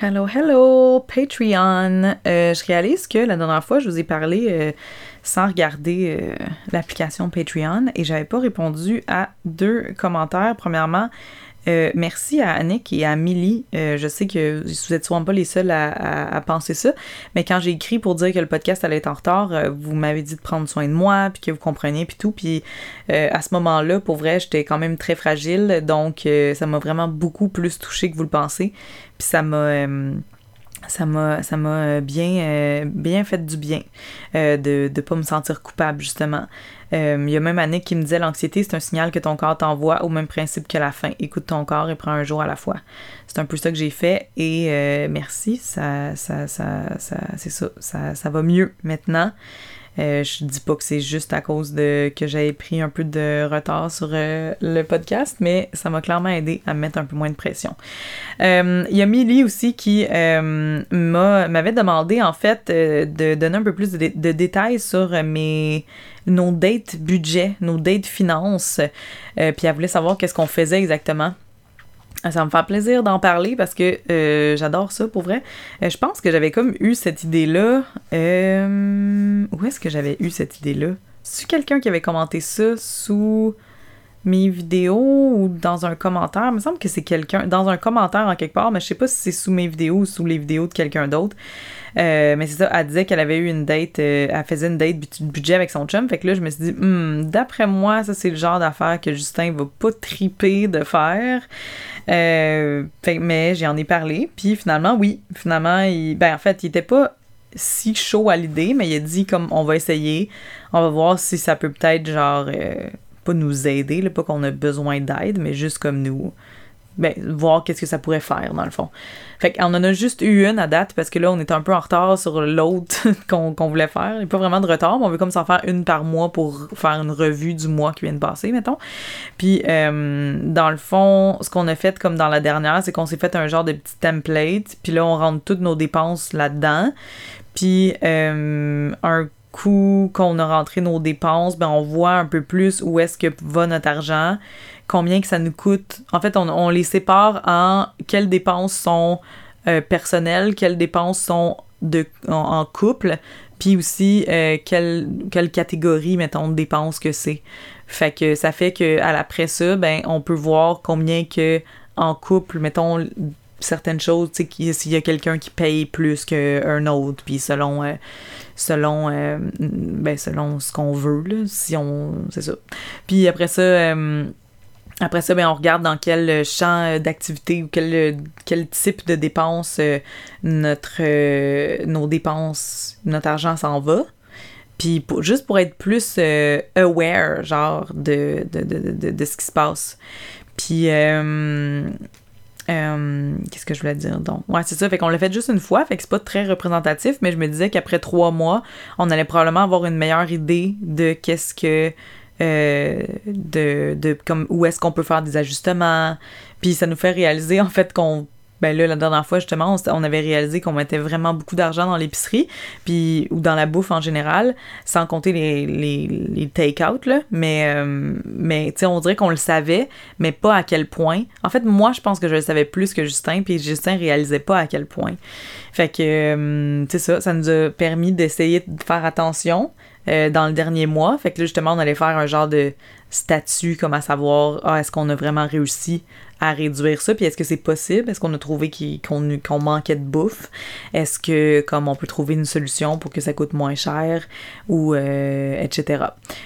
Hello, hello, Patreon. Euh, je réalise que la dernière fois, je vous ai parlé euh, sans regarder euh, l'application Patreon et j'avais pas répondu à deux commentaires. Premièrement, euh, merci à Annick et à Millie. Euh, je sais que vous êtes souvent pas les seuls à, penser ça, mais quand j'ai écrit pour dire que le podcast allait être en retard, euh, vous m'avez dit de prendre soin de moi, puis que vous compreniez, puis tout. Puis à ce moment-là, pour vrai, j'étais quand même très fragile, donc ça m'a vraiment beaucoup plus touché que vous le pensez. Puis ça m'a ça m'a ça m'a bien bien fait du bien de ne pas me sentir coupable justement euh, il y a même Annick qui me disait l'anxiété, c'est un signal que ton corps t'envoie au même principe que la faim. Écoute ton corps et prends un jour à la fois. C'est un peu ça que j'ai fait et euh, merci, ça, ça, ça, ça c'est ça, ça, ça va mieux maintenant. Euh, je dis pas que c'est juste à cause de que j'avais pris un peu de retard sur euh, le podcast, mais ça m'a clairement aidé à mettre un peu moins de pression. Il y a Milly aussi qui m'avait demandé en fait de donner un peu plus de, de détails sur mes nos dates budget, nos dates finances. Euh, puis elle voulait savoir qu'est-ce qu'on faisait exactement. Euh, ça me fait plaisir d'en parler parce que euh, j'adore ça pour vrai. je pense que j'avais comme eu cette idée-là. où est-ce que j'avais eu cette idée-là? C'est quelqu'un qui avait commenté ça sous mes vidéos ou dans un commentaire. Il me semble que c'est quelqu'un dans un commentaire en quelque part, mais je sais pas si c'est sous mes vidéos ou sous les vidéos de quelqu'un d'autre. Euh, mais c'est ça, elle disait qu'elle avait eu une date, euh, elle faisait une date budget avec son chum. Fait que là, je me suis dit, hmm, d'après moi, ça, c'est le genre d'affaire que Justin va pas triper de faire. Euh, fait, mais j'en ai parlé. Puis finalement, oui, finalement, il, ben en fait, il était pas si chaud à l'idée, mais il a dit comme on va essayer, on va voir si ça peut peut-être genre pas nous aider, là, pas qu'on a besoin d'aide, mais juste comme nous ben, voir qu'est-ce que ça pourrait faire, dans le fond. Fait qu'on en a juste eu une à date, parce que là, on est un peu en retard sur l'autre qu'on voulait faire. Il n'y a pas vraiment de retard, mais on veut comme s'en faire une par mois pour faire une revue du mois qui vient de passer, mettons. Puis, euh, dans le fond, ce qu'on a fait, comme dans la dernière, c'est qu'on s'est fait un genre de petit template, puis là, on rentre toutes nos dépenses là-dedans. Puis, euh, un coup qu'on a rentré nos dépenses, ben on voit un peu plus où est-ce que va notre argent combien que ça nous coûte. En fait, on, les sépare en quelles dépenses sont euh, personnelles, quelles dépenses sont de, en, couple, puis aussi euh, quelle, quelle catégorie, mettons, de dépenses que c'est. Fait que ça fait que à l'après ça, ben, on peut voir combien que en couple, mettons, certaines choses, tu sais, s'il y a quelqu'un qui paye plus qu'un autre, puis selon, euh, selon, ben, selon ce qu'on veut, si on, c'est ça. Puis après ça, après ça, ben, on regarde dans quel euh, champ euh, d'activité ou quel, euh, quel type de dépenses notre, nos dépenses, notre argent s'en va. Puis juste pour être plus aware, genre, de, de, de, de, ce qui se passe. Puis, qu'est-ce que je voulais dire donc? Ouais, c'est ça. Fait qu'on l'a fait juste une fois, fait que c'est pas très représentatif, mais je me disais qu'après trois mois, on allait probablement avoir une meilleure idée de qu'est-ce que euh, de, de comme où est-ce qu'on peut faire des ajustements. Puis ça nous fait réaliser en fait qu'on ben là, la dernière fois, justement, on, avait réalisé qu'on mettait vraiment beaucoup d'argent dans l'épicerie, puis ou dans la bouffe en général, sans compter les, les, les take-out, là. Mais, euh, mais tu on dirait qu'on le savait, mais pas à quel point. En fait, moi, je pense que je le savais plus que Justin, puis Justin réalisait pas à quel point. Fait que, euh, tu sais, ça, ça nous a permis d'essayer de faire attention, euh, dans le dernier mois. Fait que là, justement, on allait faire un genre de statut comme à savoir, ah, est-ce qu'on a vraiment réussi à réduire ça, puis est-ce que c'est possible? Est-ce qu'on a trouvé qu'on manquait de bouffe? Est-ce que, comme on peut trouver une solution pour que ça coûte moins cher? Ou, euh, etc.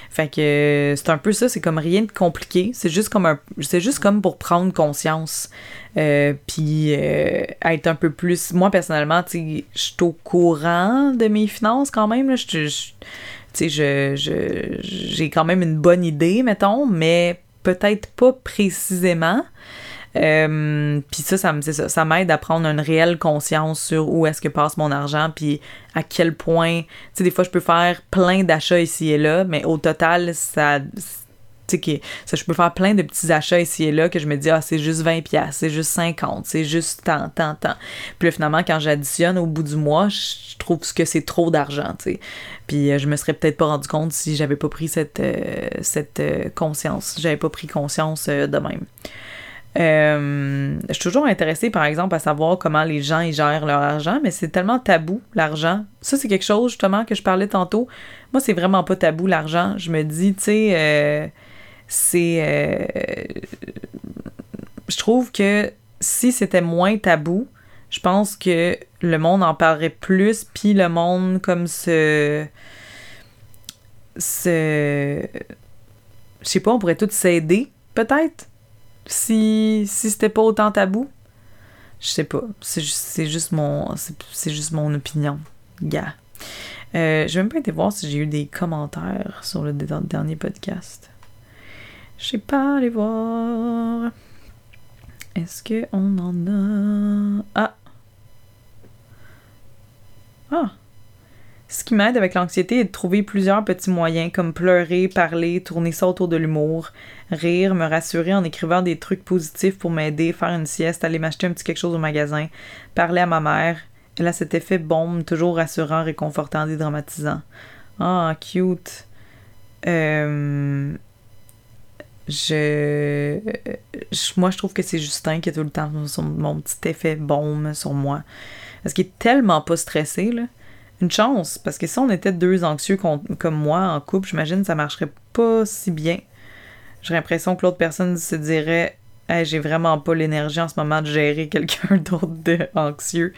Fait que c'est un peu ça, c'est comme rien de compliqué, c'est juste comme un, c'est juste comme pour prendre conscience. Euh, puis être un peu plus... Moi, personnellement, tu je suis au courant de mes finances quand même, je sais, je, j'ai quand même une bonne idée, mettons, mais peut-être pas précisément. Euh, puis ça, ça, m'aide à prendre une réelle conscience sur où est-ce que passe mon argent, puis à quel point, tu sais, des fois, je peux faire plein d'achats ici et là, mais au total, ça, sais, ça, je peux faire plein de petits achats ici et là que je me dis, ah, c'est juste 20 pièces c'est juste 50, c'est juste tant, tant, tant. Puis là, finalement, quand j'additionne au bout du mois, je trouve que c'est trop d'argent, tu sais. Puis euh, je me serais peut-être pas rendu compte si j'avais pas pris cette, euh, cette euh, conscience. J'avais pas pris conscience de même. Euh, je suis toujours intéressée, par exemple, à savoir comment les gens ils gèrent leur argent, mais c'est tellement tabou, l'argent. Ça, c'est quelque chose, justement, que je parlais tantôt. Moi, c'est vraiment pas tabou, l'argent. Je me dis, tu sais, euh, c'est... Euh, je trouve que si c'était moins tabou, je pense que le monde en parlerait plus, puis le monde comme se... se... Je sais pas, on pourrait tous s'aider, peut-être si, si c'était pas autant tabou. Je sais pas. C'est juste juste mon opinion. Gars. Euh, je vais même pas été voir si j'ai eu des commentaires sur le dernier podcast. Je sais pas aller voir. Est-ce qu'on en a? Ah! Ah! M'aide avec l'anxiété est de trouver plusieurs petits moyens comme pleurer, parler, tourner ça autour de l'humour, rire, me rassurer en écrivant des trucs positifs pour m'aider, faire une sieste, aller m'acheter un petit quelque chose au magasin, parler à ma mère. Elle a cet effet bombe, toujours rassurant, réconfortant, dédramatisant. Ah, cute. Euh, je... Moi, je trouve que c'est Justin qui a tout le temps mon petit effet bombe sur moi. Parce qu'il est tellement pas stressé, là une chance, parce que si on était deux anxieux comme moi en couple, j'imagine ça marcherait pas si bien. J'ai l'impression que l'autre personne se dirait j'ai vraiment pas l'énergie en ce moment de gérer quelqu'un d'autre d'anxieux.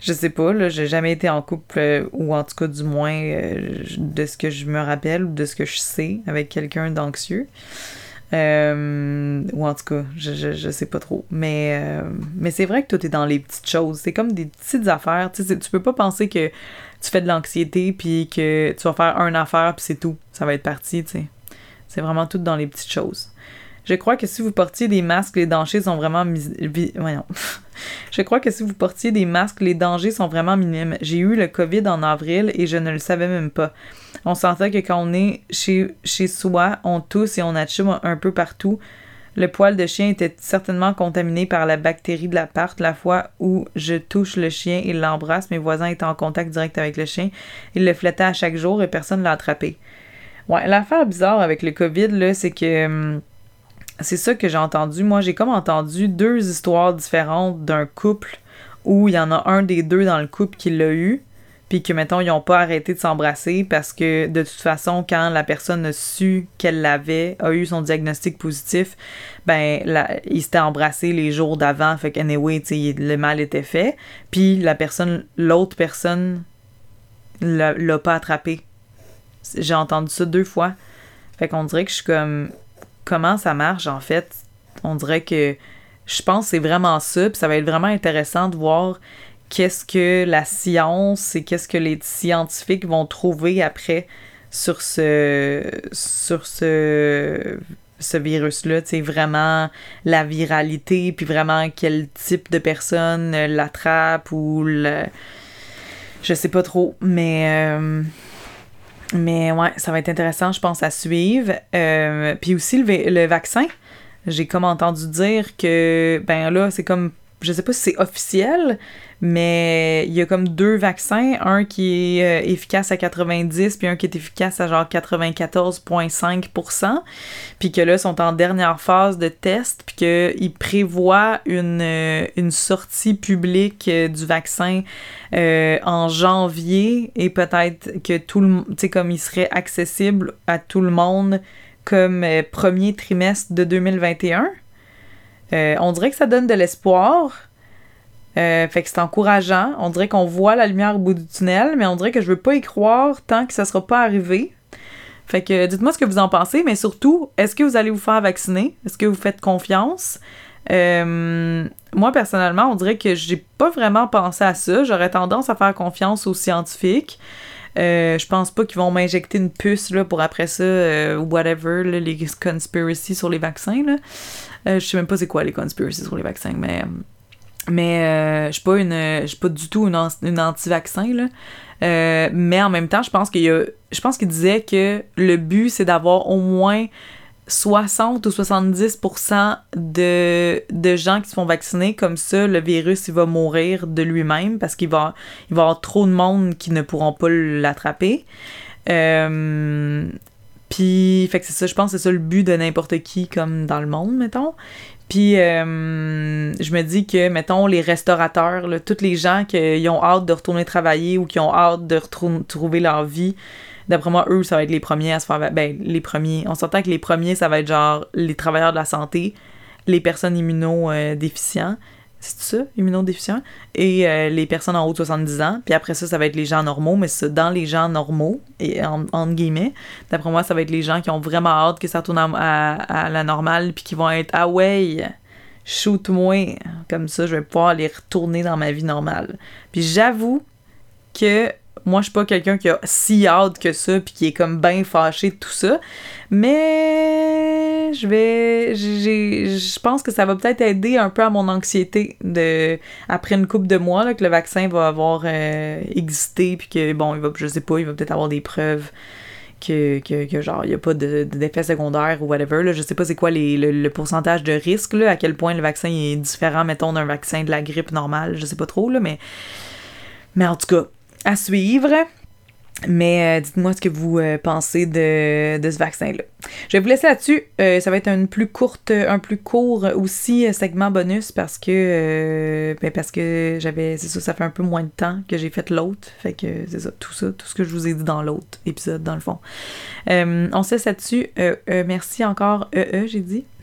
Je sais pas, là, j'ai jamais été en couple, euh, ou en tout cas du moins euh, de ce que je me rappelle ou de ce que je sais avec quelqu'un d'anxieux. Euh, ou en tout cas, je, je, je, sais pas trop. Mais, euh, mais c'est vrai que tout est dans les petites choses. C'est comme des petites affaires. Tu, sais, tu peux pas penser que tu fais de l'anxiété puis que tu vas faire une affaire puis c'est tout. Ça va être parti, tu sais. C'est vraiment tout dans les petites choses. Je crois que si vous portiez des masques, les dangers sont vraiment Je crois que si vous portiez des masques, les dangers sont vraiment minimes. J'ai eu le COVID en avril et je ne le savais même pas. On sentait que quand on est chez, soi, on tousse et on achète un peu partout. Le poil de chien était certainement contaminé par la bactérie de l'appart. La fois où je touche le chien et l'embrasse, mes voisins étaient en contact direct avec le chien. Ils le flattaient à chaque jour et personne ne l'a attrapé. Ouais, l'affaire bizarre avec le COVID, c'est que. Hum, c'est ça que j'ai entendu. Moi, j'ai comme entendu deux histoires différentes d'un couple où il y en a un des deux dans le couple qui l'a eu, puis que, mettons, ils n'ont pas arrêté de s'embrasser parce que, de toute façon, quand la personne a su qu'elle l'avait, a eu son diagnostic positif, ben, la, ils s'étaient embrassés les jours d'avant, fait qu'anyway, tu le mal était fait, puis la personne, l'autre personne l'a pas attrapé. J'ai entendu ça deux fois. Fait qu'on dirait que je suis comme comment ça marche, en fait? On dirait que je pense que c'est vraiment ça, puis ça va être vraiment intéressant de voir qu'est-ce que la science et qu'est-ce que les scientifiques vont trouver après sur ce sur ce ce virus-là, sais, vraiment la viralité, puis vraiment quel type de personne l'attrape ou le... Je sais pas trop, mais... Euh, mais ouais, ça va être intéressant, je pense, à suivre. Euh, puis aussi le, le vaccin. J'ai comme entendu dire que, ben là, c'est comme, je sais pas si c'est officiel, mais il y a comme deux vaccins, un qui est euh, efficace à 90 puis un qui est efficace à genre 94,5% puis que là sont en dernière phase de test puis qu'ils prévoient une, euh, une sortie publique euh, du vaccin en janvier et peut-être que tout le tu sais comme il serait accessible à tout le monde comme premier trimestre de 2021. On dirait que ça donne de l'espoir euh, fait que c'est encourageant. On dirait qu'on voit la lumière au bout du tunnel, mais on dirait que je veux pas y croire tant que ça sera pas arrivé. Fait que dites-moi ce que vous en pensez, mais surtout, est-ce que vous allez vous faire vacciner? Est-ce que vous faites confiance? Euh, moi, personnellement, on dirait que j'ai pas vraiment pensé à ça. J'aurais tendance à faire confiance aux scientifiques. Euh, je pense pas qu'ils vont m'injecter une puce là, pour après ça, euh, whatever, les conspiracies sur les vaccins. Je sais même pas c'est quoi les conspiracies sur les vaccins, mais mais euh, je suis pas une je suis pas du tout une, anti-vaccin là. Euh, mais en même temps, je pense qu'il y a je pense qu'il disait que le but c'est d'avoir au moins 60 ou 70% de, de gens qui se font vacciner, comme ça, le virus, il va mourir de lui-même parce qu'il va, il va y avoir trop de monde qui ne pourront pas l'attraper. Euh, puis, fait que c'est ça, je pense que c'est ça le but de n'importe qui, comme dans le monde, mettons. Puis euh, je me dis que, mettons, les restaurateurs, là, tous les gens qui ont hâte de retourner travailler ou qui ont hâte de retrouver leur vie, d'après moi, eux, ça va être les premiers à se faire. Ben, les premiers. On s'entend que les premiers, ça va être genre les travailleurs de la santé, les personnes immunodéficientes. C'est ça, immunodéficients? Et euh, les personnes en haut de 70 ans. Puis après ça, ça va être les gens normaux, mais c'est dans les gens normaux, et en, entre guillemets. D'après moi, ça va être les gens qui ont vraiment hâte que ça retourne à, la normale, puis qui vont être Ah ouais, shoot-moi. Comme ça, je vais pouvoir aller retourner dans ma vie normale. Puis j'avoue que moi, je suis pas quelqu'un qui a si hâte que ça, puis qui est comme bien fâché de tout ça. Mais je vais. Je pense que ça va peut-être aider un peu à mon anxiété de après une coupe de mois là, que le vaccin va avoir euh, existé, puis que, bon, il va, je sais pas, il va peut-être avoir des preuves. Que, que, genre, il n'y a pas d'effet secondaire ou whatever. Là. Je sais pas c'est quoi les, le, pourcentage de risque, là, à quel point le vaccin est différent, mettons, d'un vaccin de la grippe normale. Je sais pas trop, là, mais. Mais en tout cas, à suivre. Mais euh, dites-moi ce que vous euh, pensez de, ce vaccin-là. Je vais vous laisser là-dessus. Euh, ça va être une plus courte, un plus court aussi segment bonus parce que ben parce que j'avais. C'est ça, ça fait un peu moins de temps que j'ai fait l'autre. Fait que c'est ça, tout ça, tout ce que je vous ai dit dans l'autre épisode, dans le fond. on se laisse là-dessus. merci encore, EE, j'ai dit.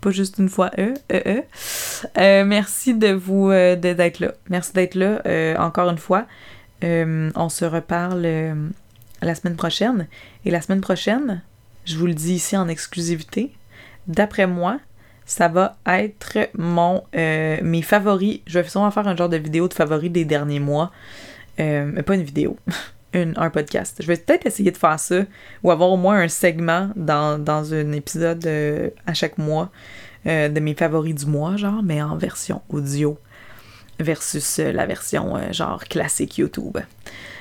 Pas juste une fois E, E, E. merci de vous d'être là. Merci d'être là encore une fois. Euh, on se reparle euh, la semaine prochaine. Et la semaine prochaine, je vous le dis ici en exclusivité, d'après moi, ça va être mon euh, mes favoris. Je vais sûrement faire un genre de vidéo de favoris des derniers mois. pas une vidéo. un podcast. Je vais peut-être essayer de faire ça ou avoir au moins un segment dans, dans un épisode à chaque mois de mes favoris du mois, genre, mais en version audio versus euh, la version euh, genre classique YouTube.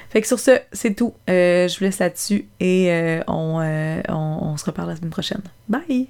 Fait que sur ce, c'est tout. Euh, je vous laisse là-dessus et on, on se reparle la semaine prochaine. Bye!